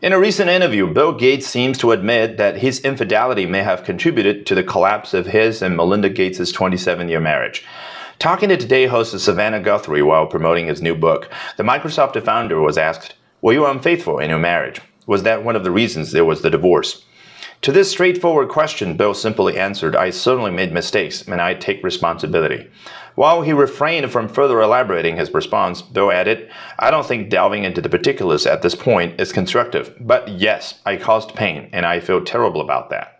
In a recent interview, Bill Gates seems to admit that his infidelity may have contributed to the collapse of his and Melinda Gates' 27 year marriage. Talking to Today host Savannah Guthrie while promoting his new book, the Microsoft founder was asked, Were you unfaithful in your marriage? Was that one of the reasons there was the divorce? To this straightforward question, Bill simply answered, I certainly made mistakes and I take responsibility. While he refrained from further elaborating his response, Bill added, I don't think delving into the particulars at this point is constructive, but yes, I caused pain and I feel terrible about that.